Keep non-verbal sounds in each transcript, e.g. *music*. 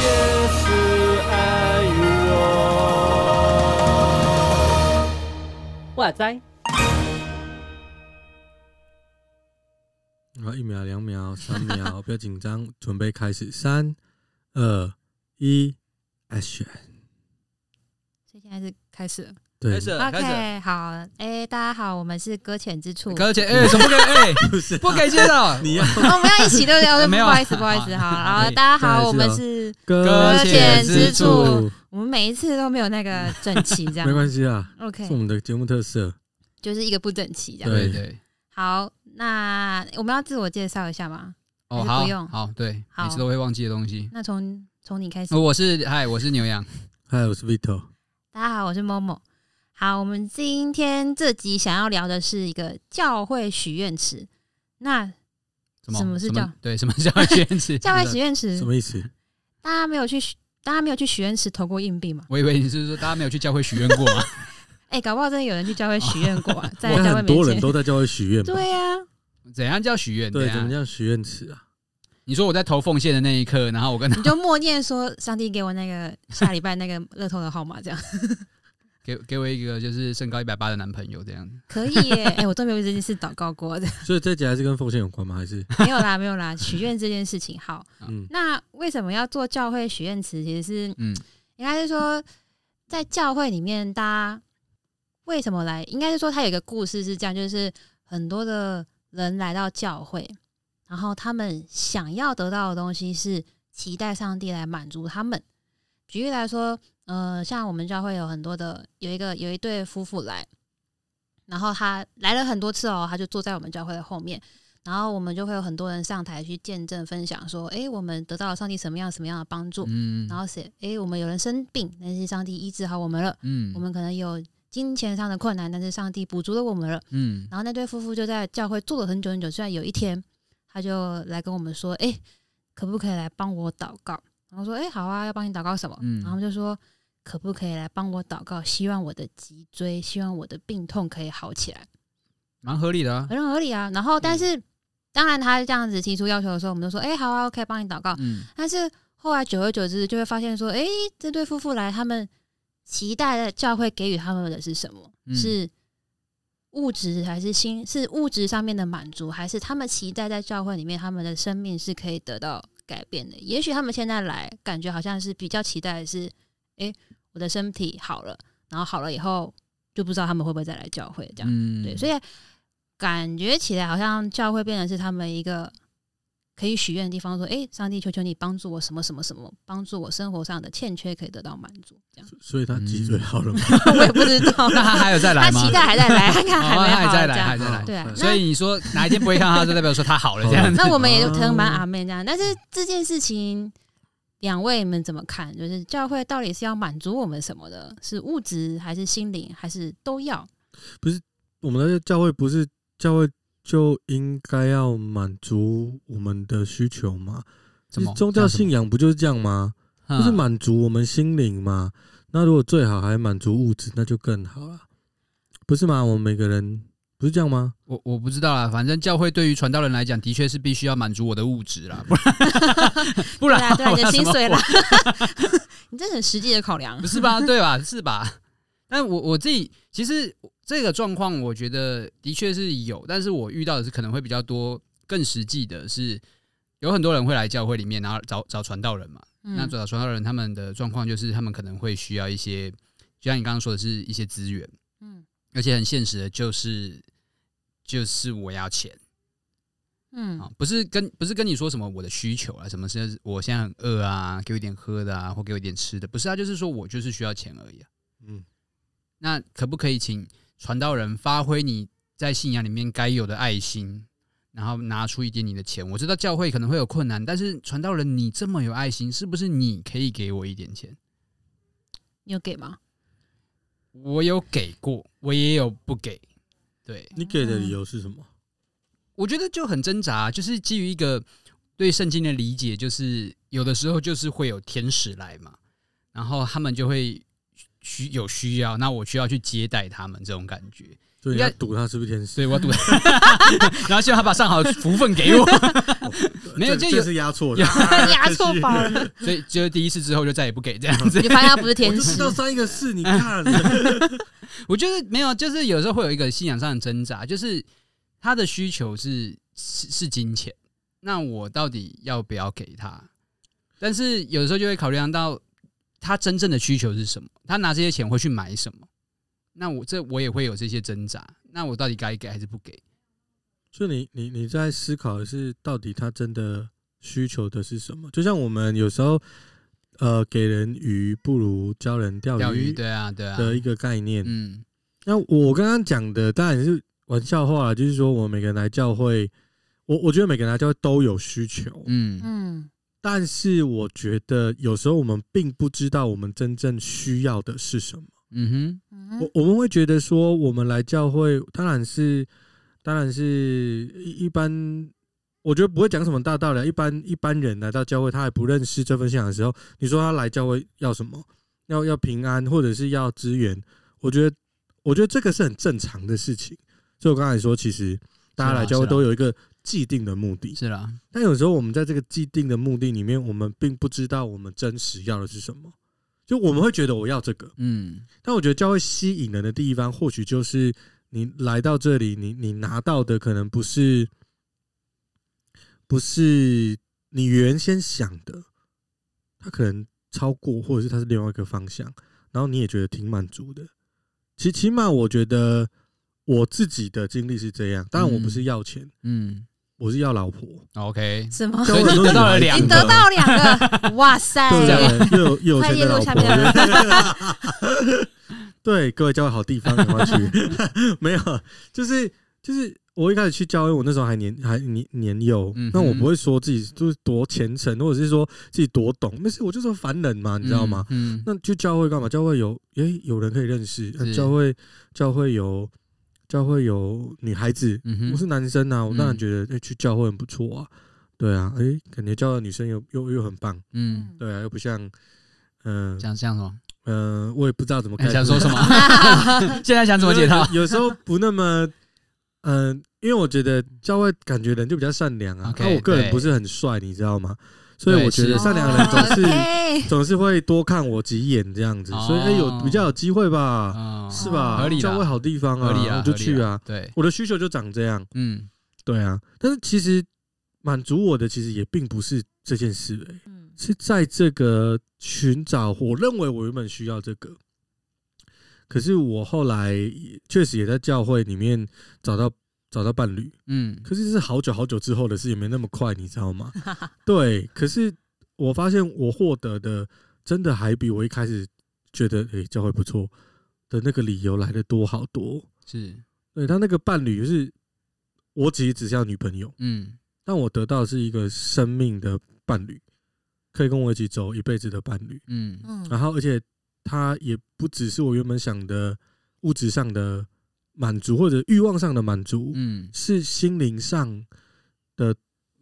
也是爱我。哇塞！好，一秒、两秒、三秒，*laughs* 不要紧张，准备开始，三、二、一，Action！所以现在是开始了。对开始了，开始了。OK，好，哎，大家好，我们是搁浅之处。搁浅，哎，什么？哎，*laughs* 不是不给介绍。*laughs* 你要哦我们要一起对不 *laughs* 对？没有不好意思，不好意思，好，然后可以大家好，我们是，搁浅之处处，我们每一次都没有那个整齐，这样没关系啊，OK，是我们的节目特色。就是一个不整齐这样。对对对。好，那我们要自我介绍一下吗？哦，好还是不用，好，对，好每次都会忘记的东西。那从从你开始。哦我是嗨，我是牛羊。嗨，我是 Vito。大家好，我是 Momo。好，我们今天这集想要聊的是一个教会许愿池。那什么？什么是教？对，什么叫许愿池？*laughs* 教会许愿池什，么意思？大家没有去许，大家没有去许愿池投过硬币吗？我以为你是说大家没有去教会许愿过吗？*laughs* 哎、搞不好真的有人去教会许愿过、啊，*laughs* 在教会面很多人。都在教会许愿吧？对呀、怎样叫许愿？对，怎么叫许愿池啊？你说我在投奉献的那一刻，然后我跟他你就默念说：“上帝给我那个下礼拜那个乐透的号码，这样给给我一个就是身高一百八的男朋友这样子。可以耶。*laughs* 哎、我都没有为这件事祷告过的，*laughs* 所以这集还是跟奉献有关吗？还是没有啦，没有啦。许愿这件事情，好，嗯那为什么要做教会许愿池？其实是嗯应该是说，在教会里面，大家为什么来？应该是说，他有一个故事是这样，就是很多的人来到教会，然后他们想要得到的东西是期待上帝来满足他们。举例来说，呃，像我们教会有很多的，有一个有一对夫妇来，然后他来了很多次哦，他就坐在我们教会的后面。然后我们就会有很多人上台去见证分享，说：“哎，我们得到了上帝什么样什么样的帮助。”嗯，然后写，哎，我们有人生病，但是上帝医治好我们了。嗯我们可能有金钱上的困难，但是上帝补足了我们了。嗯然后那对夫妇就在教会坐了很久很久，虽然有一天，他就来跟我们说，哎，可不可以来帮我祷告？然后说，哎，好啊，要帮你祷告什么？嗯然后就说，可不可以来帮我祷告？希望我的脊椎，希望我的病痛可以好起来，蛮合理的啊。很合理啊。然后，但是、当然他这样子提出要求的时候，我们都说，哎，好啊，OK，帮你祷告。嗯但是后来久而久之，就会发现说，哎、这对夫妇来，他们期待的教会给予他们的是什么？嗯是物质还是心？是物质上面的满足，还是他们期待在教会里面，他们的生命是可以得到改变的？也许他们现在来，感觉好像是比较期待的是，哎、我的身体好了，然后好了以后，就不知道他们会不会再来教会这样。嗯对，所以感觉起来好像教会变成是他们一个可以许愿的地方，说：“哎、上帝，求求你帮助我什么什么什么，帮助我生活上的欠缺可以得到满足。”这样，所以他脊椎好了吗？*laughs* 我也不知道，那他还有再来吗？他期待还在来，他看哦还没好，他还在来，还在来。对啊。所以你说哪一天不会看到他，就代表说他好了这样子。那那我们也就可能蛮阿妹这样，但是这件事情。两位你们怎么看？就是教会到底是要满足我们什么的？是物质还是心灵，还是都要？不是我们的教会不是教会就应该要满足我们的需求吗？什么宗教信仰不就是这样吗？嗯就是满足我们心灵嘛。那如果最好还满足物质，那就更好了，不是吗？我们每个人不是这样吗？我我不知道啦，反正教会对于传道人来讲，的确是必须要满足我的物质啦，不然 *laughs* 不然对啊，对啊，你的薪水啦，*laughs* 你这很实际的考量不。是吧？对吧？是吧？但我我自己其实这个状况，我觉得的确是有，但是我遇到的是可能会比较多，更实际的是，有很多人会来教会里面，然后找找传道人嘛。那嗯找传道人他们的状况就是，他们可能会需要一些，就像你刚刚说的是一些资源，嗯而且很现实的就是，就是我要钱。嗯啊，不是跟不是跟你说什么我的需求啊，什么是我现在很饿啊，给我一点喝的啊，或给我一点吃的，不是啊，就是说我就是需要钱而已啊。嗯，那可不可以请传道人发挥你在信仰里面该有的爱心，然后拿出一点你的钱？我知道教会可能会有困难，但是传道人你这么有爱心，是不是你可以给我一点钱？你有给吗？我有给过，我也有不给。对，你给的理由是什么？我觉得就很挣扎，就是基于一个对圣经的理解，就是有的时候就是会有天使来嘛，然后他们就会需有需要，那我需要去接待他们这种感觉。所以你要赌他是不是天使？所以我要赌，*laughs* 然后希望他把上好的福分给我。*laughs* 没有，就有是压错了，*laughs* 压错宝了。所以就是第一次之后就再也不给这样子。你发现他不是天使，知道三个是你看。我觉得没有，就是有时候会有一个信仰上的挣扎，就是他的需求是是是金钱，那我到底要不要给他？但是有时候就会考虑到他真正的需求是什么，他拿这些钱会去买什么？那我这我也会有这些挣扎，那我到底该给还是不给？所以你你你在思考的是，到底他真的需求的是什么？就像我们有时候，呃，给人鱼不如教人钓鱼，钓鱼，对啊，对啊的一个概念。嗯，那我刚刚讲的当然是玩笑话，就是说我们每个人来教会，我我觉得每个人来教会都有需求，嗯嗯，但是我觉得有时候我们并不知道我们真正需要的是什么。嗯哼，我我们会觉得说，我们来教会，当然是，当然是一一般，我觉得不会讲什么大道理。一般一般人来到教会，他还不认识这份信仰的时候，你说他来教会要什么？要要平安，或者是要资源？我觉得，我觉得这个是很正常的事情。所以我刚才说，其实大家来教会都有一个既定的目的，是啦。但有时候我们在这个既定的目的里面，我们并不知道我们真实要的是什么。就我们会觉得我要这个，嗯，但我觉得教会吸引人的地方，或许就是你来到这里，你你拿到的可能不是，不是你原先想的，它可能超过，或者是它是另外一个方向，然后你也觉得挺满足的。其起码我觉得我自己的经历是这样，当然我不是要钱，嗯。嗯我是要老婆，OK？什么？所以你 *laughs* 得到了两个，你得到两个，*laughs* 哇塞！又有又有钱的老婆。*laughs* 对，各位教会好地方，赶快去。没有，就是就是，我一开始去教会，我那时候还年还年年幼，那我不会说自己就是多虔诚，或者是说自己多懂，那是我就是凡人嘛，你知道吗？嗯，那就教会干嘛？教会有诶，有人可以认识，教会教会有。教会有女孩子，我是男生啊，我当然觉得哎，去教会很不错啊，对啊，哎，感觉教会女生又又又很棒，嗯，对啊，又不像，嗯，像像什么，嗯，我也不知道怎么想说什么，*laughs* 现在想怎么解套？有时候不那么，嗯，因为我觉得教会感觉人就比较善良啊，但我个人不是很帅，你知道吗？所以我觉得善良的人总是总是会多看我几眼这样子，所以哎有比较有机会吧，是吧？合理，教会好地方啊，我就去啊。对，我的需求就长这样，嗯，对啊。但是其实满足我的其实也并不是这件事，哎，是在这个寻找，我认为我原本需要这个，可是我后来确实也在教会里面找到。找到伴侣，嗯，可是这是好久好久之后的事，也没那么快，你知道吗？*laughs* 对，可是我发现我获得的真的还比我一开始觉得，哎，教会不错的那个理由来的多好多。是，对他那个伴侣就是我其实只是要女朋友，嗯，但我得到的是一个生命的伴侣，可以跟我一起走一辈子的伴侣，嗯。嗯，然后而且他也不只是我原本想的物质上的。满足或者欲望上的满足，嗯，是心灵上的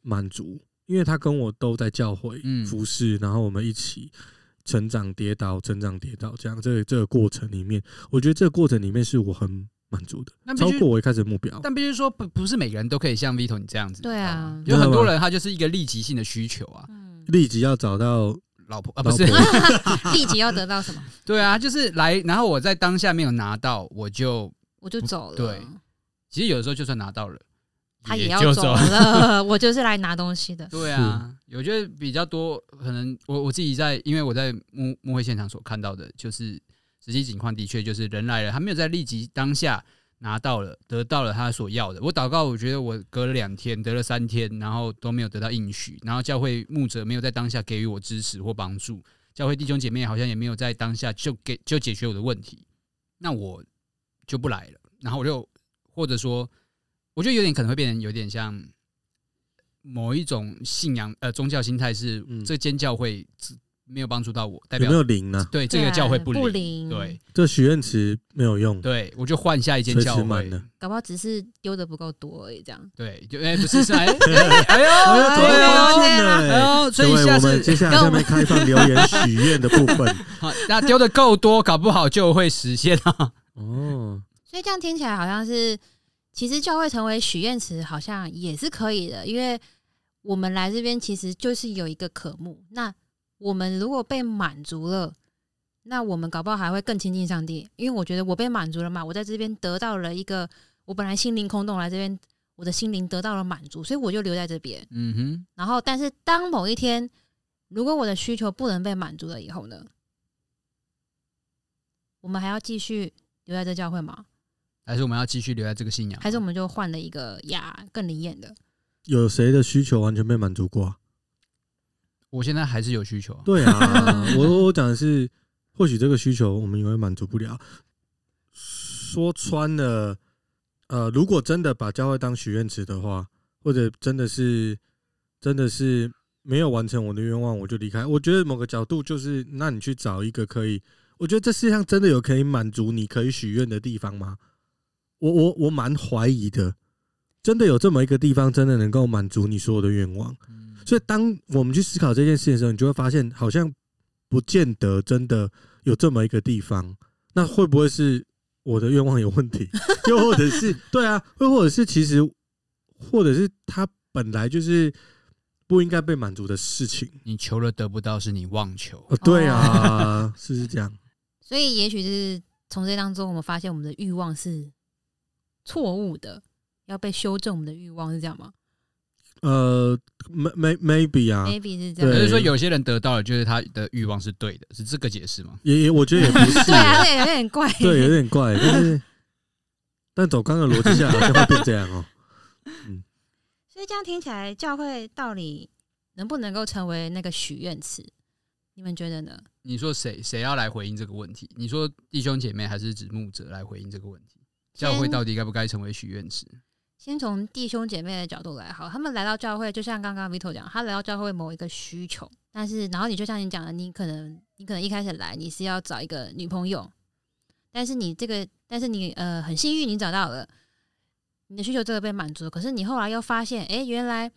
满足，因为他跟我都在教会服侍，然后我们一起成长、跌倒、成长、跌倒，这样这个这个过程里面，我觉得这个过程里面是我很满足的，超过我一开始的目标。但必须说，不不是每个人都可以像 Vito 你这样子，对啊，有很多人他就是一个立即性的需求啊，立即要找到老婆啊，不是。*laughs* 立即要得到什么？对啊，就是来，然后我在当下没有拿到，我就。我就走了。对，其实有的时候就算拿到了，他也要走了。*laughs* 我就是来拿东西的。对啊，我觉得比较多，可能我我自己在，因为我在幕幕会现场所看到的，就是实际情况的确就是人来了，他没有在立即当下拿到了，得到了他所要的。我祷告，我觉得我隔了两天，得了三天，然后都没有得到应许，然后教会牧者没有在当下给予我支持或帮助，教会弟兄姐妹好像也没有在当下就给就解决我的问题，那我。就不来了，然后我就或者说，我觉得有点可能会变成有点像某一种信仰呃宗教心态，是这间教会没有帮助到我，代表有没有灵呢？对，这个教会不灵，不灵。对，这许愿池没有用。对，我就换下一间教会了。搞不好只是丢的不够多而已，这样。对，就哎，不是，*laughs* 哎，哎呦，哎呦，哎呦，所以我们接下来下面开放留言许愿的部分。*laughs* 好，那丢的够多，搞不好就会实现啊。哦，所以这样听起来好像是，其实教会成为许愿池好像也是可以的，因为我们来这边其实就是有一个渴慕。那我们如果被满足了，那我们搞不好还会更亲近上帝，因为我觉得我被满足了嘛，我在这边得到了一个，我本来心灵空洞来这边，我的心灵得到了满足，所以我就留在这边。嗯哼。然后，但是当某一天，如果我的需求不能被满足了以后呢，我们还要继续留在这教会吗？还是我们要继续留在这个信仰？还是我们就换了一个呀更灵验的？有谁的需求完全被满足过？我现在还是有需求。啊对啊，*laughs* 我我讲的是，或许这个需求我们永远满足不了。说穿了，呃，如果真的把教会当许愿池的话，或者真的是真的是没有完成我的愿望，我就离开。我觉得某个角度就是，那你去找一个可以，我觉得这世界上真的有可以满足你可以许愿的地方吗？我我我蛮怀疑的，真的有这么一个地方，真的能够满足你所有的愿望。所以，当我们去思考这件事的时候，你就会发现，好像不见得真的有这么一个地方。那会不会是我的愿望有问题？*laughs* 又或者是对啊？又或者是其实，或者是他本来就是不应该被满足的事情？你求了得不到，是你妄求。对啊，是不是这样？所以，也许是从这当中，我们发现我们的欲望是错误的，要被修正。我们的欲望是这样吗？呃，may maybe 啊，maybe 是这样，就是说有些人得到了，就是他的欲望是对的，是这个解释吗？也也，我觉得也不是，*laughs* 对啊，对，有点怪，对，有点怪，但是，*laughs* 但走刚刚的逻辑下来，好像会变这样哦。嗯，*laughs* 所以这样听起来，教会到底能不能够成为那个许愿池？你们觉得呢？你说谁谁要来回应这个问题？你说弟兄姐妹还是指牧者来回应这个问题？教会到底该不该成为许愿池？先从弟兄姐妹的角度来好，他们来到教会，就像刚刚 Vito 讲，他来到教会某一个需求，但是然后你就像你讲的，你可能你可能一开始来你是要找一个女朋友，但是你这个但是你呃很幸运你找到了你的需求，这个被满足，可是你后来又发现，哎、欸，原来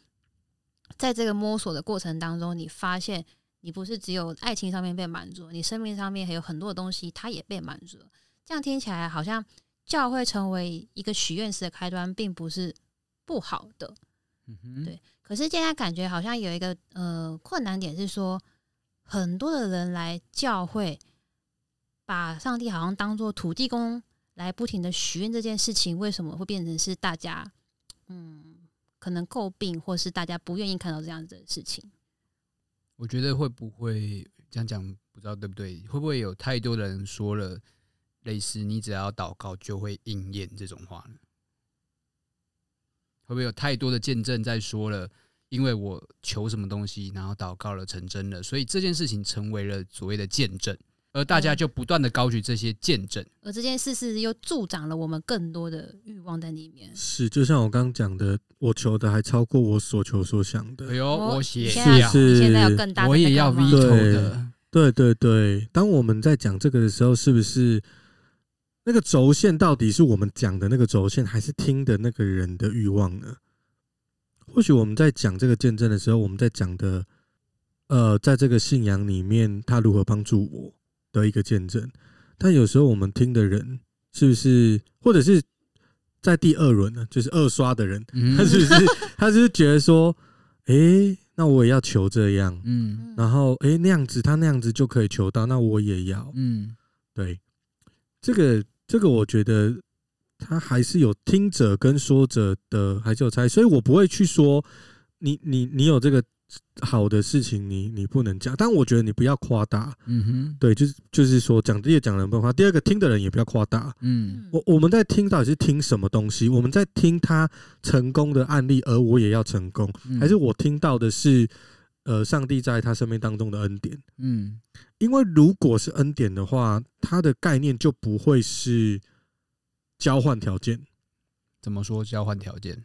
在这个摸索的过程当中，你发现你不是只有爱情上面被满足，你生命上面还有很多的东西，它也被满足，这样听起来好像。教会成为一个许愿池的开端，并不是不好的，嗯哼对。可是现在感觉好像有一个呃困难点是说，很多的人来教会，把上帝好像当做土地公来不停的许愿这件事情，为什么会变成是大家嗯可能诟病，或是大家不愿意看到这样子的事情？我觉得会不会这样讲，不知道对不对？会不会有太多的人说了？类似你只要祷告就会应验这种话呢？会不会有太多的见证在说了？因为我求什么东西，然后祷告了成真了，所以这件事情成为了所谓的见证，而大家就不断的高举这些见证，而这件事是又助长了我们更多的欲望在里面。是，就像我刚刚讲的，我求的还超过我所求所想的。哎呦，我也要，是现在要更大的，我也要 veto 的。对对对，当我们在讲这个的时候，是不是？那个轴线到底是我们讲的那个轴线，还是听的那个人的欲望呢？或许我们在讲这个见证的时候，我们在讲的，呃，在这个信仰里面，他如何帮助我的一个见证。但有时候我们听的人，是不是，或者是在第二轮呢？就是二刷的人，*laughs* 他是不是，他是不是觉得说，哎、欸，那我也要求这样，嗯，然后，哎、欸，那样子他那样子就可以求到，那我也要，嗯，对，这个。这个我觉得他还是有听者跟说者的，还是有差，所以我不会去说你你你有这个好的事情，你你不能讲。但我觉得你不要夸大，嗯哼，对，就是就是说讲这些讲人不话。第二个听的人也不要夸大，嗯，我我们在听到底是听什么东西？我们在听他成功的案例，而我也要成功，还是我听到的是呃上帝在他生命当中的恩典？嗯。因为如果是恩典的话，它的概念就不会是交换条件。怎么说交换条件？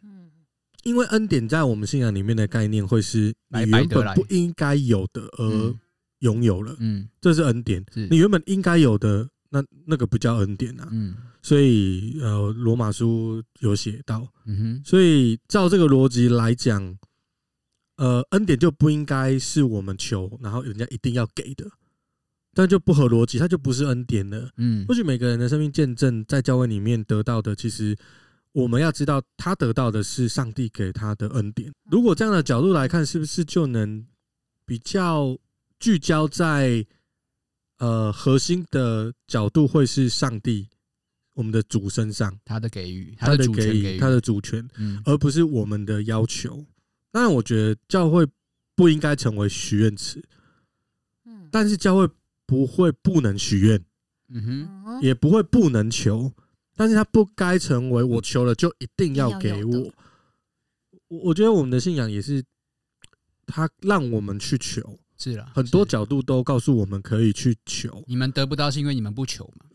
因为恩典在我们信仰里面的概念会是你原本不应该有的，而拥有了，嗯，这是恩典。你原本应该有的，那那个不叫恩典啊。嗯，所以呃，罗马书有写到，嗯哼，所以照这个逻辑来讲，呃，恩典就不应该是我们求，然后人家一定要给的，但就不合逻辑，它就不是恩典了。嗯，或许每个人的生命见证在教会里面得到的，其实。我们要知道，他得到的是上帝给他的恩典。如果这样的角度来看，是不是就能比较聚焦在呃核心的角度，会是上帝我们的主身上，他的给予，他的给予，他的主权，而不是我们的要求。当然，我觉得教会不应该成为许愿池，但是教会不会不能许愿，嗯哼，也不会不能求。但是他不该成为我求了就一定要给我。我我觉得我们的信仰也是，他让我们去求，是了，很多角度都告诉我们可以去求。你们得不到是因为你们不求嘛？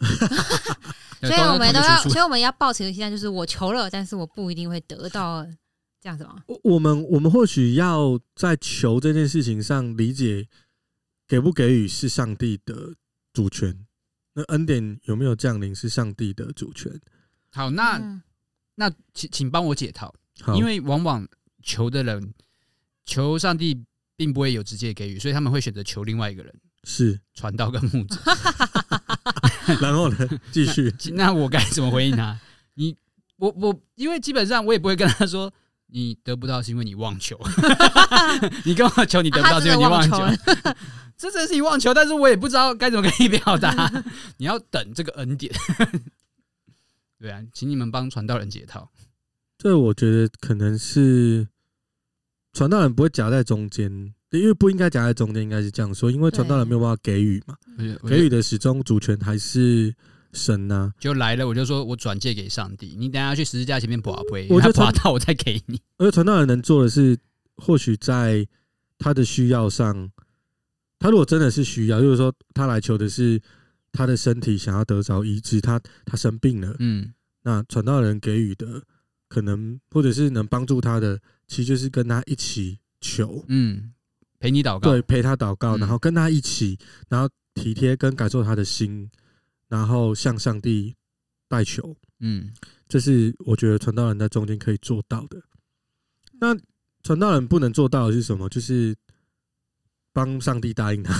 *laughs* 所以我们都要，所以我们要抱持的心态就是我求了，但是我不一定会得到这样子吗？我我们我们或许要在求这件事情上理解，给不给予是上帝的主权。那恩典有没有降临是上帝的主权。好，那那请请帮我解套，因为往往求的人求上帝并不会有直接给予，所以他们会选择求另外一个人，是传道跟牧者。*laughs* *laughs* 然后呢，*laughs* 继续那，那我该怎么回应他？你我我，因为基本上我也不会跟他说，你得不到是因为你忘求 *laughs* *laughs* 你跟我求你得不到是因为你妄求。*laughs* 这真是你忘求，但是我也不知道该怎么跟你表达。你要等这个恩典，对啊，请你们帮传道人解套。这我觉得可能是传道人不会夹在中间，因为不应该夹在中间，应该是这样说，因为传道人没有办法给予嘛，给予的始终主权还是神呐、啊。就来了，我就说我转借给上帝，你等下去十字架前面拔杯，我就拔到我再给你。而传道人能做的是，或许在他的需要上。他如果真的是需要，就是说他来求的是他的身体想要得着医治，他他生病了，嗯，那传道人给予的可能或者是能帮助他的，其实就是跟他一起求，嗯，陪你祷告，对，陪他祷告，然后跟他一起，然后体贴跟感受他的心，然后向上帝代求，嗯，这是我觉得传道人在中间可以做到的。那传道人不能做到的是什么？就是。帮上帝答应他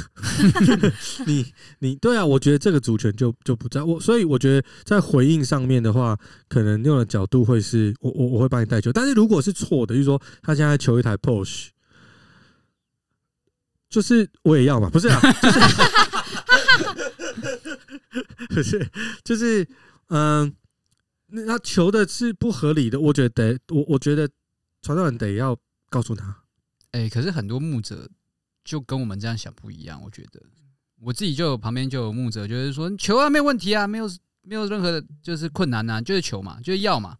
*laughs* 你，你你对啊，我觉得这个主权就就不在我，所以我觉得在回应上面的话，可能用的角度会是我我我会帮你代求，但是如果是错的，就是说他现在求一台 Porsche，就是我也要嘛，不是啊，就是 *laughs* 不是，就是嗯，那他求的是不合理的，我觉得我我觉得传道人得要告诉他，哎，可是很多牧者。就跟我们这样想不一样，我觉得我自己就有旁边就有牧者，就是说求啊，没有问题啊，没有没有任何的，就是困难、啊，就是求嘛，就是要嘛，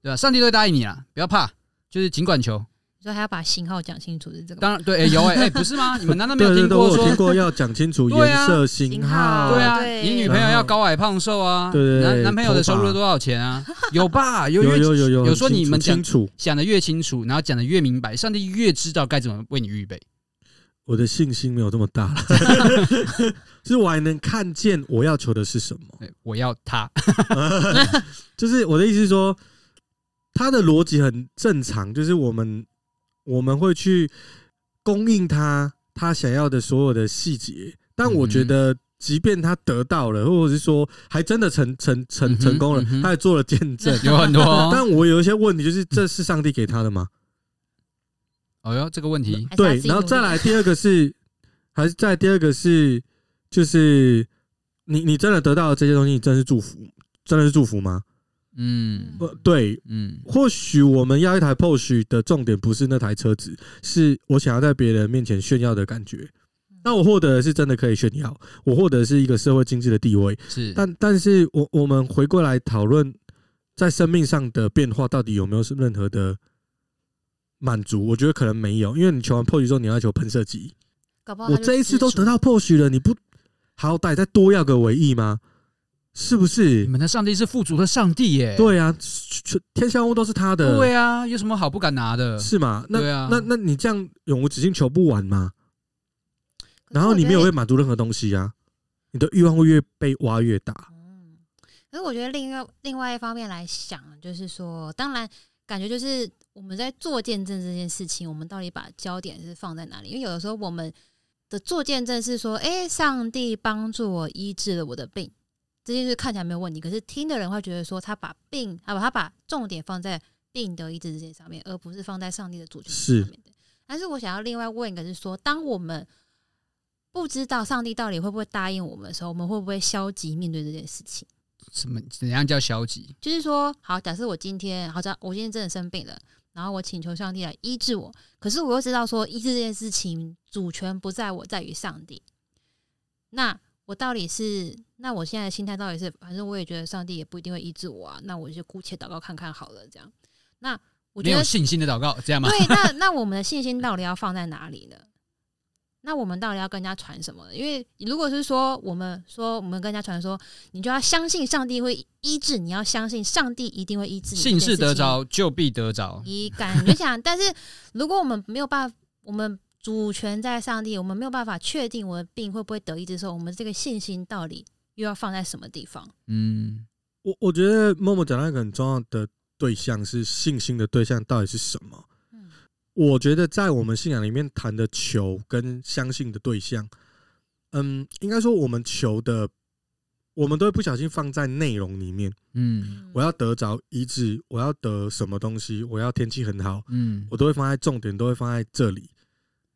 对吧？上帝都答应你了，不要怕，就是尽管求。所以还要把型号讲清楚是这个？当然对，哎、欸、有哎、欸欸、不是吗？*laughs* 你们难道没有听过说？听过要讲清楚 *laughs* 颜色、型号，对啊，你女朋友要高矮胖瘦啊，对对对，男男朋友的收入多少钱啊？*laughs* 有吧？有有有有有，有说你们讲清楚，想的越清楚，然后讲的越明白，上帝越知道该怎么为你预备。我的信心没有这么大了，就是我还能看见我要求的是什么。我要他，就是我的意思是说，他的逻辑很正常，就是我们我们会去供应他他想要的所有的细节。但我觉得，即便他得到了，或者是说还真的成成成成功了，他也做了见证，*laughs* 有很多。但我有一些问题，就是这是上帝给他的吗？哦哟，这个问题对，然后再来第二个是，还是再第二个是，就是你你真的得到的这些东西，你真的是祝福，真的是祝福吗？嗯，不对，嗯，或许我们要一台 Porsche 的重点不是那台车子，是我想要在别人面前炫耀的感觉。那我获得的是真的可以炫耀，我获得的是一个社会经济的地位。是，但但是我我们回过来讨论，在生命上的变化到底有没有是任何的？满足，我觉得可能没有，因为你求完 Porsche 之后，你要求喷射机。我这一次都得到 Porsche 了，你不好歹再多要个尾翼吗？是不是？你们的上帝是富足的上帝耶。对啊，天下物都是他的。对啊，有什么好不敢拿的？是吗？那、啊、那那你这样永无止境求不完吗？然后你没有会满足任何东西啊，你的欲望会越被挖越大。嗯，可是我觉得另外另外一方面来想，就是说，当然感觉就是我们在做见证这件事情，我们到底把焦点是放在哪里？因为有的时候我们的做见证是说，哎，上帝帮助我医治了我的病，这件事看起来没有问题。可是听的人会觉得说，他把病啊，他把重点放在病的医治这件上面，而不是放在上帝的主权上面。但是我想要另外问一个，是说，当我们不知道上帝到底会不会答应我们的时候，我们会不会消极面对这件事情？什么？怎样叫消极？就是说，好，假设我今天，好像，我今天真的生病了，然后我请求上帝来医治我，可是我又知道说，医治这件事情主权不在我，在于上帝。那我到底是？那我现在的心态到底是？反正我也觉得上帝也不一定会医治我啊，那我就姑且祷告看看好了，这样。那。我觉得没有信心的祷告，这样吗？对，那 *laughs* 那我们的信心到底要放在哪里呢？那我们到底要跟人家传什么呢？因为如果是说我们说我们跟人家传说，你就要相信上帝会医治，你要相信上帝一定会医治你。信是得着，就必得着。你感觉想，但是如果我们没有办法，我们主权在上帝，我们没有办法确定我的病会不会得医治的时候，我们这个信心到底又要放在什么地方？嗯，我我觉得默默讲到一个很重要的。对象是信心的对象到底是什么？嗯我觉得在我们信仰里面谈的求跟相信的对象，嗯，应该说我们求的，我们都会不小心放在内容里面。嗯，我要得着医治，我要得什么东西，我要天气很好，嗯，我都会放在重点，都会放在这里。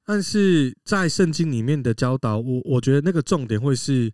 但是在圣经里面的教导，我我觉得那个重点会是，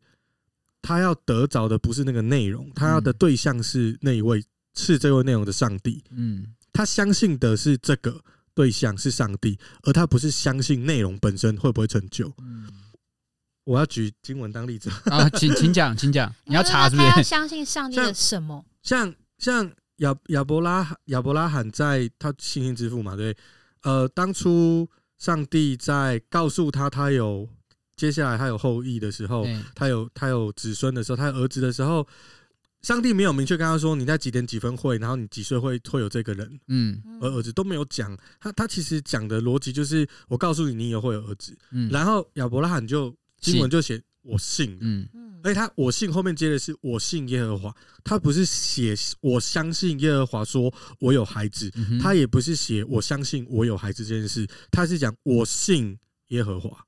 他要得着的不是那个内容，他要的对象是那一位。是这位内容的上帝，嗯，他相信的是这个对象是上帝，而他不是相信内容本身会不会成就。嗯，*laughs* 我要举经文当例子啊，请请讲，请讲，你要查是不是？他要相信上帝的什么？*laughs* 像像亚亚伯拉亚伯拉罕在他信心之父嘛，对，呃，当初上帝在告诉他他有接下来他有后裔的时候，他有他有子孙的时候，他有儿子的时候。上帝没有明确跟他说，你在几点几分会，然后你几岁会会有这个人，嗯，而儿子都没有讲。他他其实讲的逻辑就是，我告诉你，你也会有儿子，嗯，然后亚伯拉罕就经文就写我信，嗯，而且他我信后面接的是我信耶和华，他不是写我相信耶和华说我有孩子，他也不是写我相信我有孩子这件事，他是讲我信耶和华。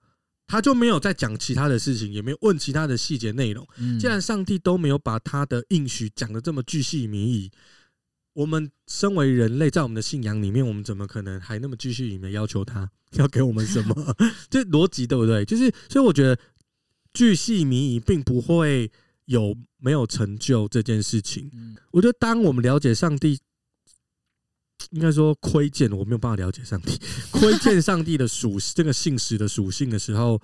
他就没有再讲其他的事情，也没有问其他的细节内容。既然上帝都没有把他的应许讲的这么巨细靡遗，我们身为人类，在我们的信仰里面，我们怎么可能还那么巨细靡遗的要求他要给我们什么？*laughs* 这逻辑对不对？就是，所以我觉得巨细靡遗并不会有没有成就这件事情。我觉得，当我们了解上帝。应该说窥见，我没有办法了解上帝。*laughs* 窥见上帝的属这个信实的属性的时候，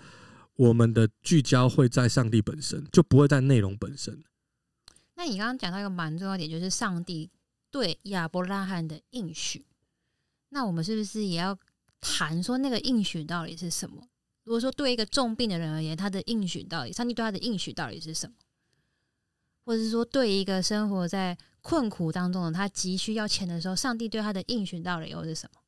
我们的聚焦会在上帝本身，就不会在内容本身。那你刚刚讲到一个蛮重要点，就是上帝对亚伯拉罕的应许。那我们是不是也要谈说那个应许到底是什么？如果说对一个重病的人而言，他的应许到底，上帝对他的应许到底是什么？或者是说，对一个生活在困苦当中的他急需要钱的时候，上帝对他的应许到底又是什么？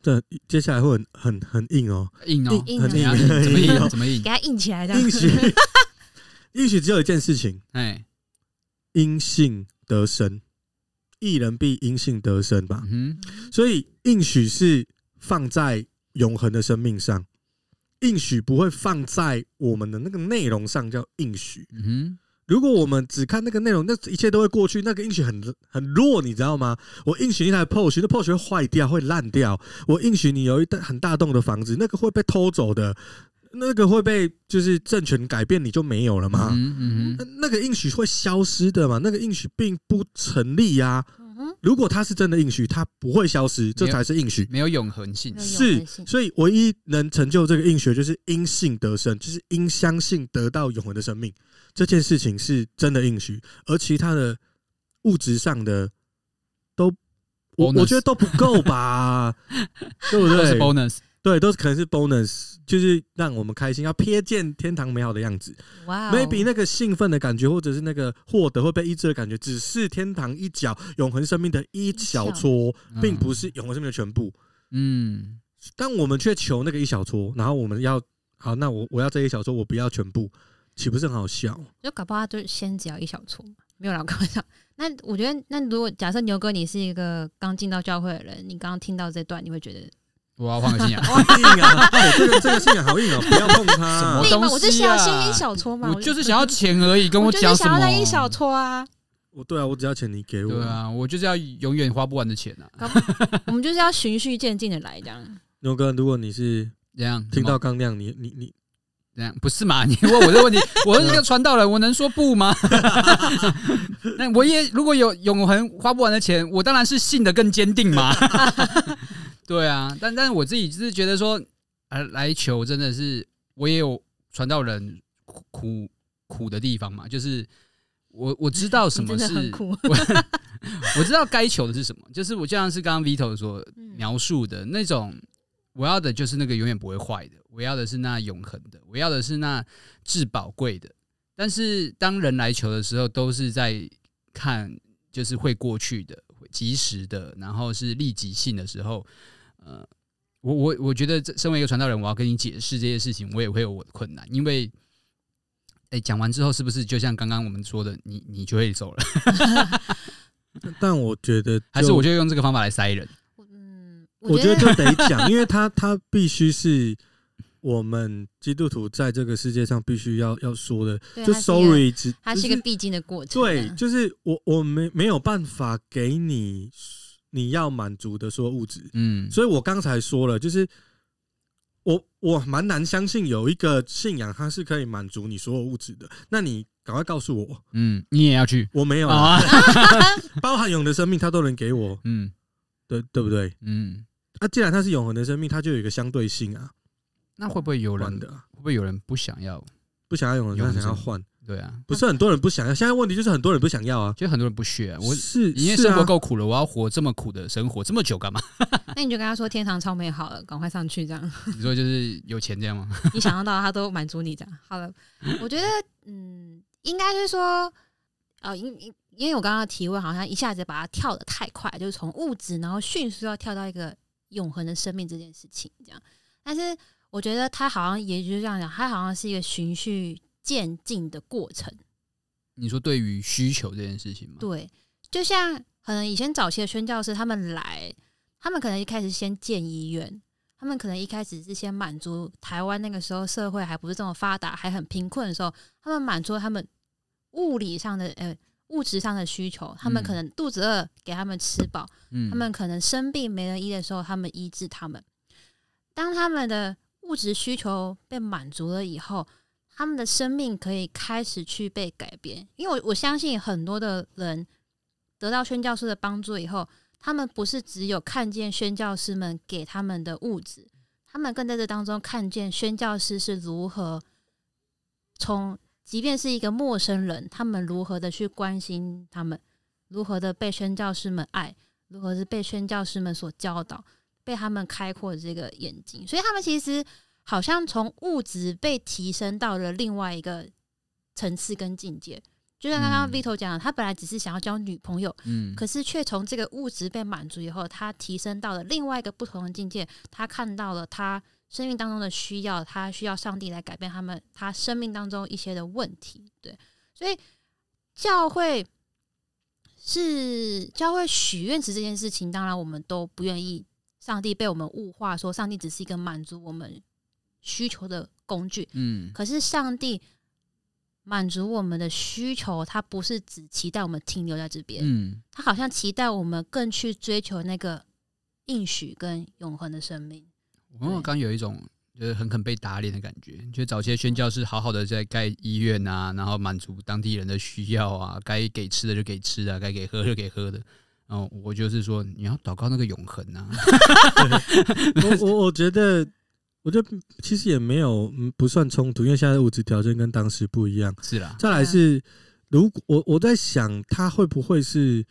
这接下来会很很很硬哦，硬哦，硬很硬，*laughs* 怎么硬？*laughs* 怎么硬？给他硬起来，这样。应许，*laughs* 应许只有一件事情，哎，因信得生，一人必因信得生吧。嗯，所以应许是放在永恒的生命上，应许不会放在我们的那个内容上，叫应许。嗯。如果我们只看那个内容，那一切都会过去。那个应许很很弱，你知道吗？我应许一台 Porsche，那 Porsche 会坏掉，会烂掉。我应许你有一栋很大栋的房子，那个会被偷走的，那个会被就是政权改变，你就没有了吗？嗯嗯，那那个应许会消失的嘛？那个应许并不成立呀。如果它是真的应许，它不会消失，这才是应许，没有永恒性。是，所以唯一能成就这个应许，就是因信得生，就是因相信得到永恒的生命。这件事情是真的应许，而其他的物质上的都，我我觉得都不够吧，*laughs* 对不对？bonus，对，都是可能是 bonus，就是让我们开心，要瞥见天堂美好的样子。哇，maybe 那个兴奋的感觉，或者是那个获得会被医治的感觉，只是天堂一角永恒生命的一小撮，并不是永恒生命的全部。嗯，但我们却求那个一小撮，然后我们要好，那我我要这一小撮，我不要全部，岂不是很好笑？就搞不好就先只要一小撮，没有啦，开玩笑。那我觉得，那如果假设牛哥你是一个刚进到教会的人，你刚刚听到这段，你会觉得我要换个信仰，*laughs* 好硬啊！这个这个信仰好硬哦，*laughs* 不要碰它、啊。什么东西啊？我就想要先一小撮嘛，我就是想要钱而已，跟我讲什么？我就是想要那一小撮啊。我对啊，我只要钱你给我。对啊，我就是要永远花不完的钱啊。我们就是要循序渐进的来这样。牛哥，如果你是这样听到刚亮，你你你这样不是嘛？*laughs* 你问我这问题，我是一个传道人，我能说不吗？那我也如果有永恒花不完的钱，我当然是信得更坚定嘛。对啊，但但是我自己就是觉得说，来来求真的是我也有传道人苦苦苦的地方嘛，就是。我我知道什么是，我我知道该求的是什么，就是我就像是刚刚 Vito 所描述的那种，我要的就是那个永远不会坏的，我要的是那永恒的，我要的是那至宝贵的。但是当人来求的时候，都是在看就是会过去的、及时的，然后是立即性的时候，呃，我我我觉得，身为一个传道人，我要跟你解释这些事情，我也会有我的困难，因为。哎，讲完之后是不是就像刚刚我们说的，你你就会走了？*laughs* 但我觉得，还是我就用这个方法来塞人。嗯，我觉得就得讲，因为他他必须是我们基督徒在这个世界上必须要要说的。就 sorry，它是一个必经的过程。对，就是我我没没有办法给你你要满足的说物质。嗯，所以我刚才说了，就是。我我蛮难相信有一个信仰，它是可以满足你所有物质的。那你赶快告诉我，嗯，你也要去？我没有啊，*laughs* 包含永恒的生命，它都能给我，嗯，对对不对？嗯，那、啊、既然它是永恒的生命，它就有一个相对性啊。那会不会有人的？会不会有人不想要？不想要永恒，他想要换？对啊，不是很多人不想要。现在问题就是很多人不想要啊，就很多人不屑、啊。我是因为生活够苦了，我要活这么苦的生活这么久干嘛？*laughs* 那你就跟他说天堂超美好了，赶快上去这样。*laughs* 你说就是有钱这样吗？你想要到他都满足你这样。好了，我觉得嗯，应该是说，呃，因因因为我刚刚的提问好像一下子把它跳得太快，就是从物质然后迅速要跳到一个永恒的生命这件事情这样。但是我觉得他好像也就是这样讲，他好像是一个循序。渐进的过程，你说对于需求这件事情吗？对，就像可能以前早期的宣教师，他们来，他们可能一开始先建医院，他们可能一开始是先满足台湾那个时候社会还不是这么发达，还很贫困的时候，他们满足他们物理上的呃物质上的需求，他们可能肚子饿给他们吃饱，嗯，他们可能生病没人医的时候，他们医治他们。当他们的物质需求被满足了以后。他们的生命可以开始去被改变，因为我我相信很多的人得到宣教师的帮助以后，他们不是只有看见宣教师们给他们的物质，他们更在这当中看见宣教师是如何从，即便是一个陌生人，他们如何的去关心他们，如何的被宣教师们爱，如何是被宣教师们所教导，被他们开阔这个眼睛，所以他们其实。好像从物质被提升到了另外一个层次跟境界，就像刚刚 Vito 讲的，他本来只是想要交女朋友，嗯，可是却从这个物质被满足以后，他提升到了另外一个不同的境界。他看到了他生命当中的需要，他需要上帝来改变他们，他生命当中一些的问题。对，所以教会是教会许愿池这件事情，当然我们都不愿意上帝被我们物化，说上帝只是一个满足我们。需求的工具，嗯，可是上帝满足我们的需求，他不是只期待我们停留在这边，嗯，他好像期待我们更去追求那个应许跟永恒的生命。我刚有一种就是狠狠被打脸的感觉，就早些宣教士好好的在盖医院啊，然后满足当地人的需要啊，该给吃的就给吃的，该给喝就给喝的。然后我就是说，你要祷告那个永恒啊。*laughs* *laughs* 我我我觉得。我觉得其实也没有不算冲突，因为现在物质条件跟当时不一样。是啦，再来是，如果我我在想，他会不会是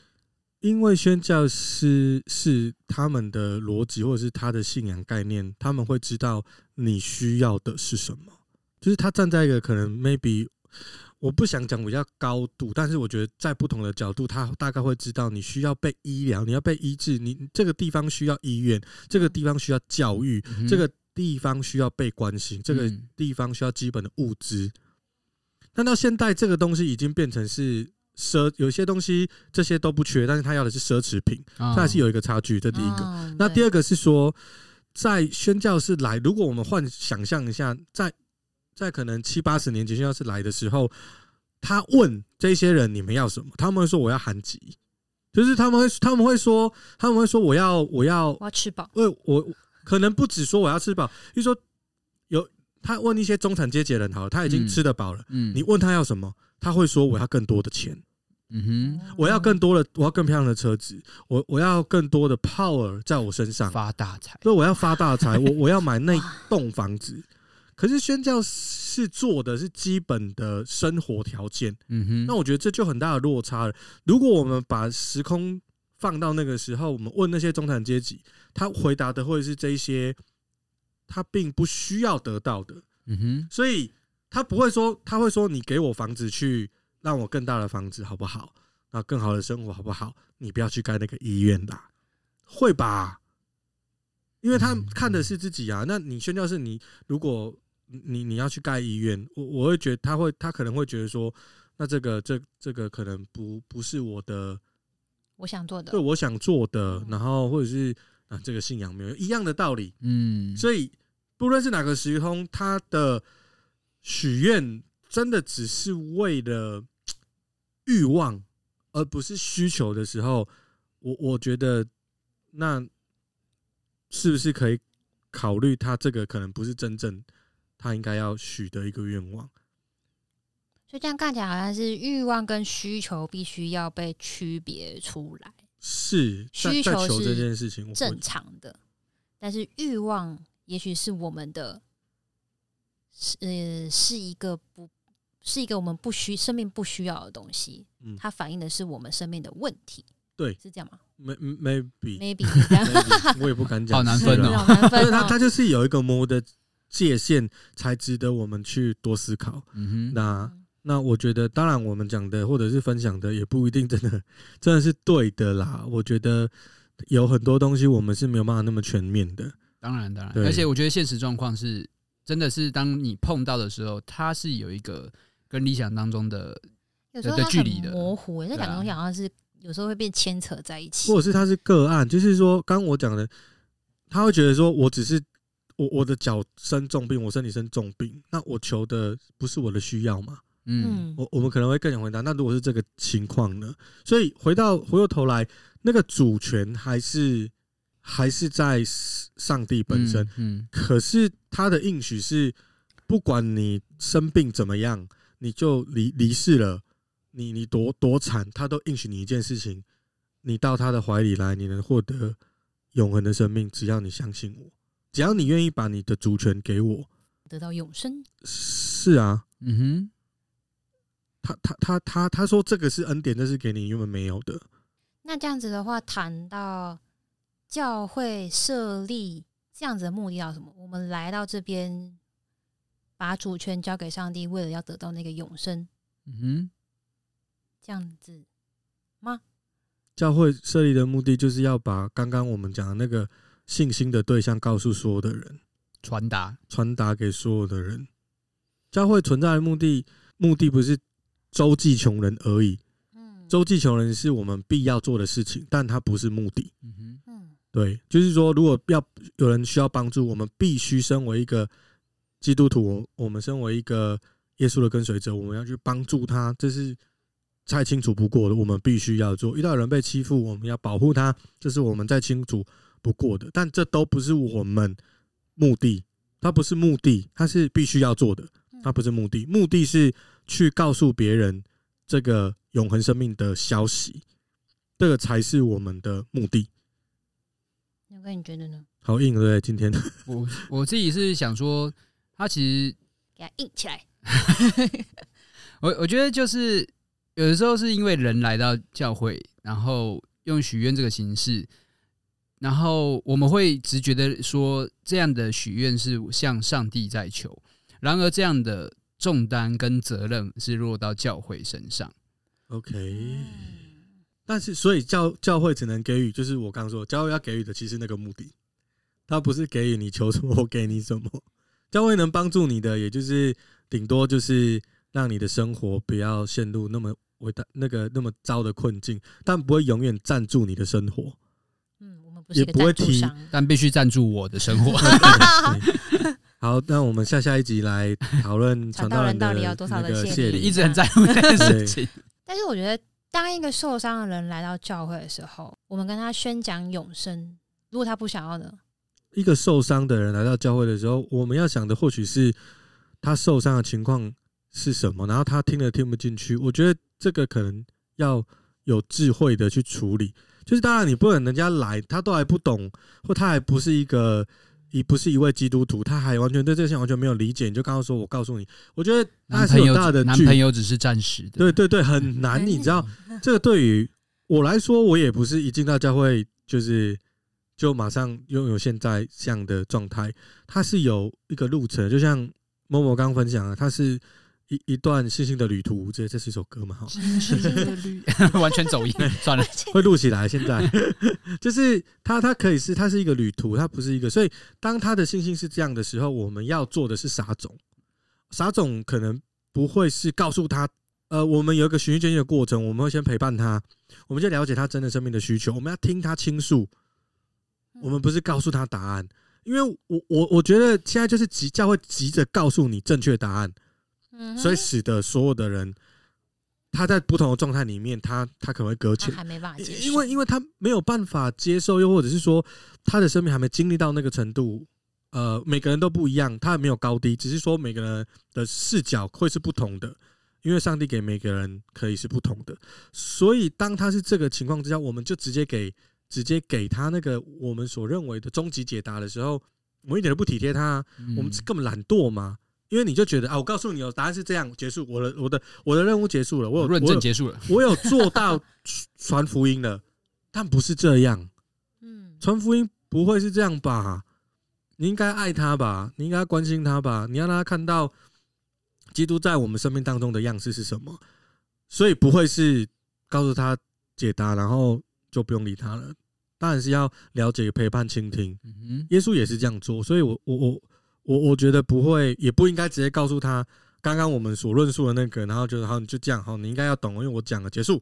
因为宣教师是他们的逻辑或者是他的信仰概念，他们会知道你需要的是什么？就是他站在一个可能 maybe 我不想讲比较高度，但是我觉得在不同的角度，他大概会知道你需要被医疗，你要被医治，你这个地方需要医院，这个地方需要教育，这个。地方需要被关心，这个地方需要基本的物资。但到现在，这个东西已经变成是奢，有些东西这些都不缺，但是他要的是奢侈品，它还是有一个差距。这第一个。那第二个是说，在宣教士来，如果我们换想象一下，在在可能七八十年前宣教士来的时候，他问这些人你们要什么？他们会说我要韩籍，就是他们会他们会说他们会说我要我要我要吃饱，为我可能不止说我要吃饱，就是说有。他问一些中产阶级的人，好了，他已经吃得饱了。嗯，你问他要什么，他会说我要更多的钱。嗯哼，我要更多的，我要更漂亮的车子，我我要更多的 power 在我身上发大财。所以我要发大财，我我要买那 *laughs* 栋房子。可是宣教是做的是基本的生活条件。嗯哼，那我觉得这就很大的落差了。如果我们把时空放到那个时候，我们问那些中产阶级，他回答的会是这一些。他并不需要得到的，嗯哼，所以他不会说，他会说，你给我房子去，让我更大的房子好不好？那更好的生活好不好？你不要去盖那个医院啦，会吧？因为他看的是自己啊。那你宣教是，你如果你你要去盖医院，我我会觉得他会，他可能会觉得说，那这个这这个可能不不是我的，我想做的，对，我想做的，然后或者是。啊，这个信仰没有一样的道理，嗯，所以不论是哪个时空，他的许愿真的只是为了欲望，而不是需求的时候，我我觉得那是不是可以考虑他这个可能不是真正他应该要许的一个愿望？所以这样看起来好像是欲望跟需求必须要被区别出来。是需求这件事情正常的，但是欲望也许是我们的，呃，是一个不是一个我们不需生命不需要的东西。嗯，它反映的是我们生命的问题。对，是这样吗？Maybe，Maybe，*laughs* 我也不敢讲，好难分哦。*laughs* 但是它它就是有一个模糊的界限，才值得我们去多思考。嗯哼，那。那我觉得，当然我们讲的或者是分享的，也不一定真的真的是对的啦。我觉得有很多东西我们是没有办法那么全面的。当然，当然，而且我觉得现实状况是，真的是当你碰到的时候，它是有一个跟理想当中的有时候的距离的模糊。那两个东西好像是有时候会被牵扯在一起，或者是它是个案，就是说，刚我讲的，他会觉得说我只是我我的脚生重病，我身体生重病，那我求的不是我的需要吗？嗯，我我们可能会更想回答。那如果是这个情况呢？所以回到回过头来，那个主权还是还是在上帝本身。嗯，嗯，可是他的应许是，不管你生病怎么样，你就离离世了，你你多多惨，他都应许你一件事情：你到他的怀里来，你能获得永恒的生命。只要你相信我，只要你愿意把你的主权给我，得到永生。是啊，嗯哼。他他他他他说这个是恩典，这是给你原本没有的。那这样子的话，谈到教会设立这样子的目的要什么？我们来到这边，把主权交给上帝，为了要得到那个永生。嗯哼，这样子吗？教会设立的目的就是要把刚刚我们讲的那个信心的对象告诉所有的人，传达传达给所有的人。教会存在的目的，目的不是。周济穷人而已。嗯周济穷人是我们必要做的事情，但它不是目的。嗯哼，对，就是说，如果要有人需要帮助，我们必须身为一个基督徒，我们身为一个耶稣的跟随者，我们要去帮助他，这是再清楚不过的。我们必须要做。遇到人被欺负，我们要保护他，这是我们再清楚不过的。但这都不是我们目的，它不是目的，它是必须要做的。它不是目的，目的是。去告诉别人这个永恒生命的消息，这个才是我们的目的。那哥，你觉得呢？好硬对不对？今天我我自己是想说，他其实给他硬起来。*laughs* 我我觉得就是有的时候是因为人来到教会，然后用许愿这个形式，然后我们会直觉的说，这样的许愿是向上帝在求。然而这样的。重担跟责任是落到教会身上，OK。但是，所以教教会只能给予，就是我刚刚说，教会要给予的，其实那个目的，他不是给予你求什么我给你什么。教会能帮助你的，也就是顶多就是让你的生活不要陷入那么伟大、那个那么糟的困境，但不会永远赞助你的生活。嗯，我们也不会提，但必须赞助我的生活。*laughs* 好，那我们下下一集来讨论 *laughs* 传道人到底要多少的谢礼，一直很在乎这件事情。但是我觉得，当一个受伤的人来到教会的时候，我们跟他宣讲永生，如果他不想要呢。一个受伤的人来到教会的时候，我们要想的或许是他受伤的情况是什么，然后他听了听不进去。我觉得这个可能要有智慧的去处理。就是当然你不能人家来，他都还不懂，或他还不是一个，一不是一位基督徒，他还完全对这些完全没有理解，你就刚刚说，我告诉你，我觉得他是有大的男朋友只是暂时的，对对对，很难，你知道，*laughs* 这个对于我来说，我也不是一进到教会就是。就马上拥有现在这样的状态，它是有一个路程，就像某某刚分享的，他是一一段信心的旅途。这这是一首歌嘛？哈，*laughs* 完全走音，算了，会录起来。现在 *laughs* 就是它，它可以是它是一个旅途，它不是一个。所以当他的信心是这样的时候，我们要做的是撒种。撒种可能不会是告诉他，呃，我们有一个循序渐进的过程，我们会先陪伴他，我们就了解他真的生命的需求，我们要听他倾诉。我们不是告诉他答案，因为我我我觉得现在就是急教会急着告诉你正确答案，所以使得所有的人他在不同的状态里面，他他可能会搁浅，还没办法接受，因为因为他没有办法接受，又或者是说他的生命还没经历到那个程度，呃，每个人都不一样，他也没有高低，只是说每个人的视角会是不同的，因为上帝给每个人可以是不同的，所以当他是这个情况之下，我们就直接给。直接给他那个我们所认为的终极解答的时候，我们一点都不体贴他，我们根本懒惰嘛。因为你就觉得啊，我告诉你哦，答案是这样，结束，我的我的我的任务结束了，我有论证结束了，我有做到 *laughs* 传福音了，但不是这样。嗯，传福音不会是这样吧？你应该爱他吧？你应该关心他吧？你要让他看到基督在我们生命当中的样式是什么，所以不会是告诉他解答，然后。就不用理他了，当然是要了解、陪伴、倾听。耶稣也是这样做，所以我我我我我觉得不会，也不应该直接告诉他刚刚我们所论述的那个，然后就好，你就这样好，你应该要懂，因为我讲了结束，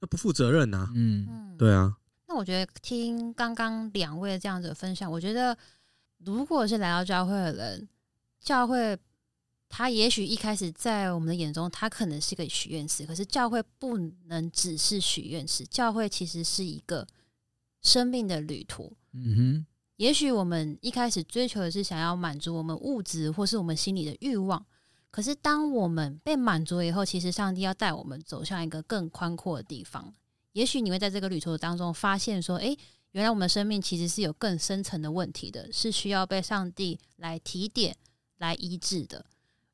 那不负责任呐。嗯，对啊。那我觉得听刚刚两位这样子的分享，我觉得如果是来到教会的人，教会。他也许一开始在我们的眼中，他可能是个许愿池。可是教会不能只是许愿池，教会其实是一个生命的旅途。嗯哼，也许我们一开始追求的是想要满足我们物质或是我们心里的欲望，可是当我们被满足以后，其实上帝要带我们走向一个更宽阔的地方。也许你会在这个旅途当中发现说：“诶，原来我们的生命其实是有更深层的问题的，是需要被上帝来提点、来医治的。”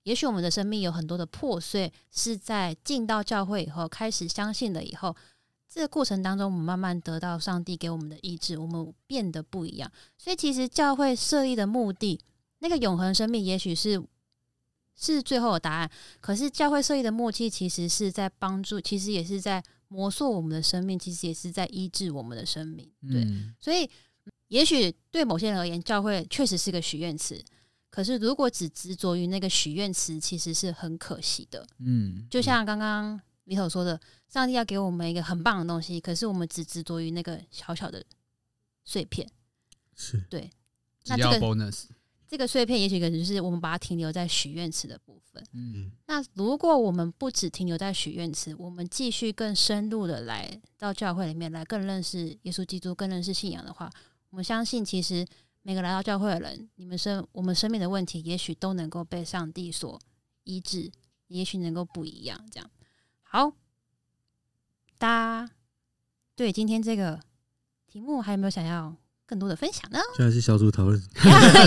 也许我们的生命有很多的破碎，是在进到教会以后，开始相信了以后，这个过程当中，我们慢慢得到上帝给我们的医治，我们变得不一样。所以，其实教会设立的目的，那个永恒生命，也许是是最后的答案。可是，教会设立的默契，其实是在帮助，其实也是在磨塑我们的生命，其实也是在医治我们的生命。对，嗯、所以，也许对某些人而言，教会确实是个许愿池。可是，如果只执着于那个许愿词，其实是很可惜的。嗯，就像刚刚里头说的，上帝要给我们一个很棒的东西，可是我们只执着于那个小小的碎片。是对。那这个这个碎片，也许可能就是我们把它停留在许愿池的部分。嗯。那如果我们不只停留在许愿池，我们继续更深入的来到教会里面来，更认识耶稣基督，更认识信仰的话，我们相信其实。每个来到教会的人，你们生我们生命的问题，也许都能够被上帝所医治，也许能够不一样。这样好，大家对今天这个题目还有没有想要更多的分享呢？现在是小组讨论，*laughs*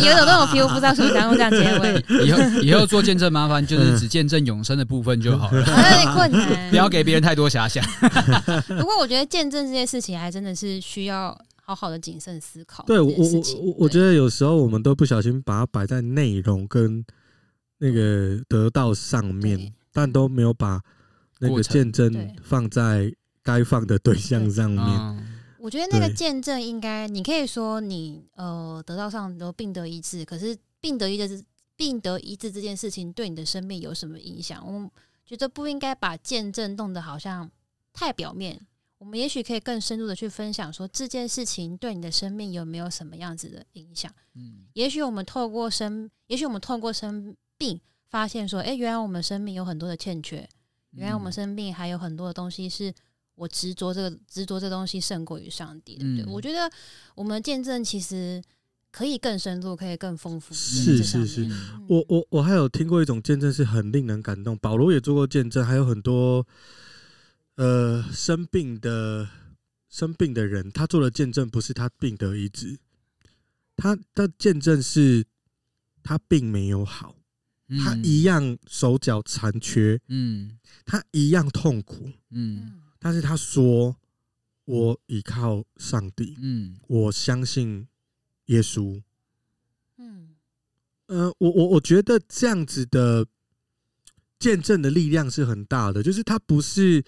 有一种那种皮肤不知道是不是想用这样结尾。以后以后做见证麻烦就是只见证永生的部分就好了，有 *laughs* 点困难，不要给别人太多遐想。*laughs* 不过我觉得见证这件事情还真的是需要。好好的谨慎思考。对我我我我觉得有时候我们都不小心把它摆在内容跟那个得到上面，但都没有把那个见证放在该放的对象上面。我觉得那个见证应该，你可以说你呃得到上都病得医治，可是病得医治病得医治这件事情对你的生命有什么影响？我觉得不应该把见证弄得好像太表面。我们也许可以更深入的去分享，说这件事情对你的生命有没有什么样子的影响？嗯，也许我们透过生，也许我们透过生病，发现说，哎，原来我们生命有很多的欠缺，原来我们生病还有很多的东西是我执着这个执着这东西胜过于上帝，对不对？我觉得我们见证其实可以更深入，可以更丰富。是是是，我我我还有听过一种见证是很令人感动，保罗也做过见证，还有很多。呃，生病的生病的人，他做的见证不是他病得医治，他的见证是他并没有好，嗯、他一样手脚残缺，嗯，他一样痛苦，嗯，但是他说，我依靠上帝，嗯，我相信耶稣，嗯，呃，我我我觉得这样子的见证的力量是很大的，就是他不是。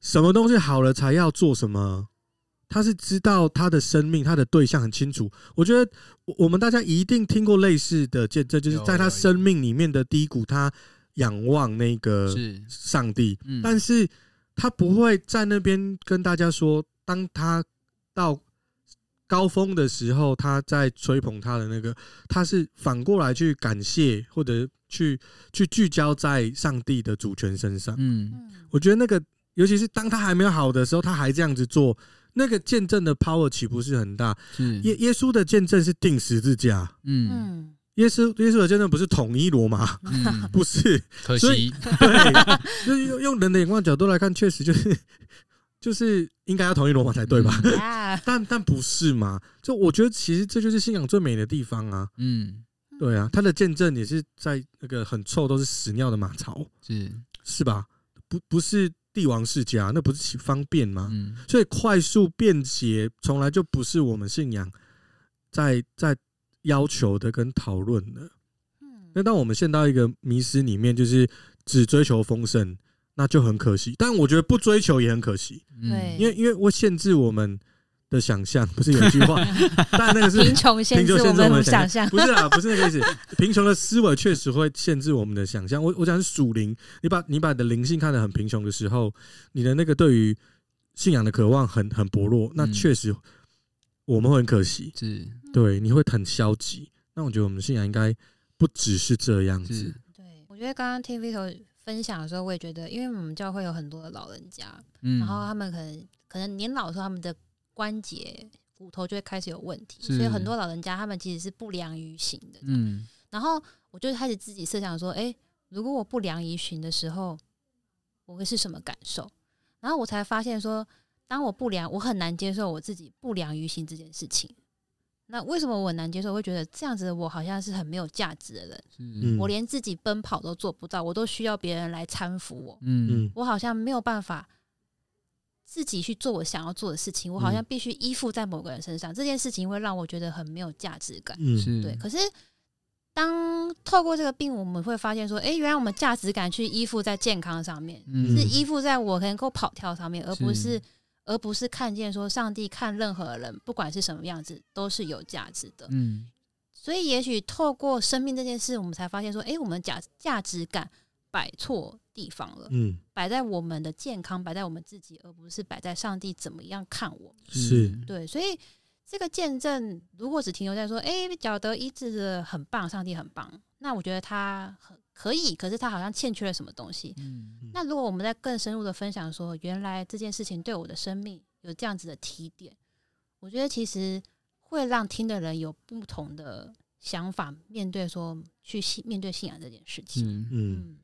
什么东西好了才要做什么？他是知道他的生命，他的对象很清楚。我觉得我们大家一定听过类似的见证，就是在他生命里面的低谷，他仰望那个上帝，嗯但是他不会在那边跟大家说，当他到高峰的时候，他在吹捧他的那个，他是反过来去感谢，或者去去聚焦在上帝的主权身上。嗯，我觉得那个。尤其是当他还没有好的时候，他还这样子做，那个见证的 power 岂不是很大？耶耶稣的见证是钉十字架，嗯，耶稣耶稣的见证不是统一罗马，嗯、*laughs* 不是，可惜，对，*laughs* 就是用用人的眼光角度来看，确实就是就是应该要统一罗马才对吧？嗯、*laughs* 但但不是嘛？就我觉得其实这就是信仰最美的地方啊，嗯，对啊，他的见证也是在那个很臭都是屎尿的马槽，是。是吧？不不是。帝王世家，那不是方便吗？嗯、所以快速便捷从来就不是我们信仰在在要求的跟讨论的。那当我们陷到一个迷失里面，就是只追求丰盛，那就很可惜。但我觉得不追求也很可惜，对，因为因为会限制我们。的想象 *laughs* 不是有一句话，*laughs* 但那个是贫穷限制我们的想象，不是啊，不是那个意思。贫穷的思维确实会限制我们的想象。我我讲是属灵，你把你把你的灵性看得很贫穷的时候，你的那个对于信仰的渴望很很薄弱，那确实我们会很可惜。是，对，你会很消极。那我觉得我们信仰应该不只是这样子。对，我觉得刚刚听 Vito 分享的时候，我也觉得，因为我们教会有很多的老人家，嗯，然后他们可能可能年老的时候，他们的关节、骨头就会开始有问题，所以很多老人家他们其实是不良于行的。嗯，然后我就开始自己设想说，诶，如果我不良于行的时候，我会是什么感受？然后我才发现说，当我不良，我很难接受我自己不良于行这件事情。那为什么我很难接受？我会觉得这样子的我好像是很没有价值的人。嗯，我连自己奔跑都做不到，我都需要别人来搀扶我。嗯，我好像没有办法。自己去做我想要做的事情，我好像必须依附在某个人身上，嗯、这件事情会让我觉得很没有价值感。嗯，对。可是当透过这个病，我们会发现说，哎、欸，原来我们价值感去依附在健康上面，嗯、是依附在我能够跑跳上面，而不是，是而不是看见说上帝看任何人，不管是什么样子，都是有价值的。嗯，所以也许透过生命这件事，我们才发现说，哎、欸，我们价价值感摆错地方了，嗯，摆在我们的健康，摆在我们自己，而不是摆在上帝怎么样看我们。是对，所以这个见证如果只停留在说，哎、欸，脚得医治的很棒，上帝很棒，那我觉得他很可以，可是他好像欠缺了什么东西。嗯，嗯，那如果我们在更深入的分享说，原来这件事情对我的生命有这样子的提点，我觉得其实会让听的人有不同的想法，面对说去信面对信仰这件事情。嗯。嗯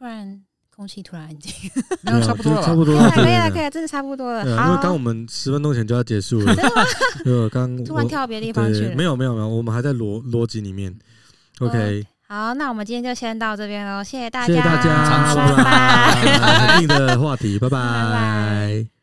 突然，空气突然安静，*laughs* 差不多了，差不多了，*laughs* 可以了，可以了，真的差不多了。好，因为刚我们十分钟前就要结束了，真的吗？*laughs* 对，刚突然跳到别的地方去了，没有，没有，没有，我们还在逻逻辑里面。OK，好，那我们今天就先到这边喽，谢谢大家，谢谢大家，拜拜。很硬的话题，拜拜。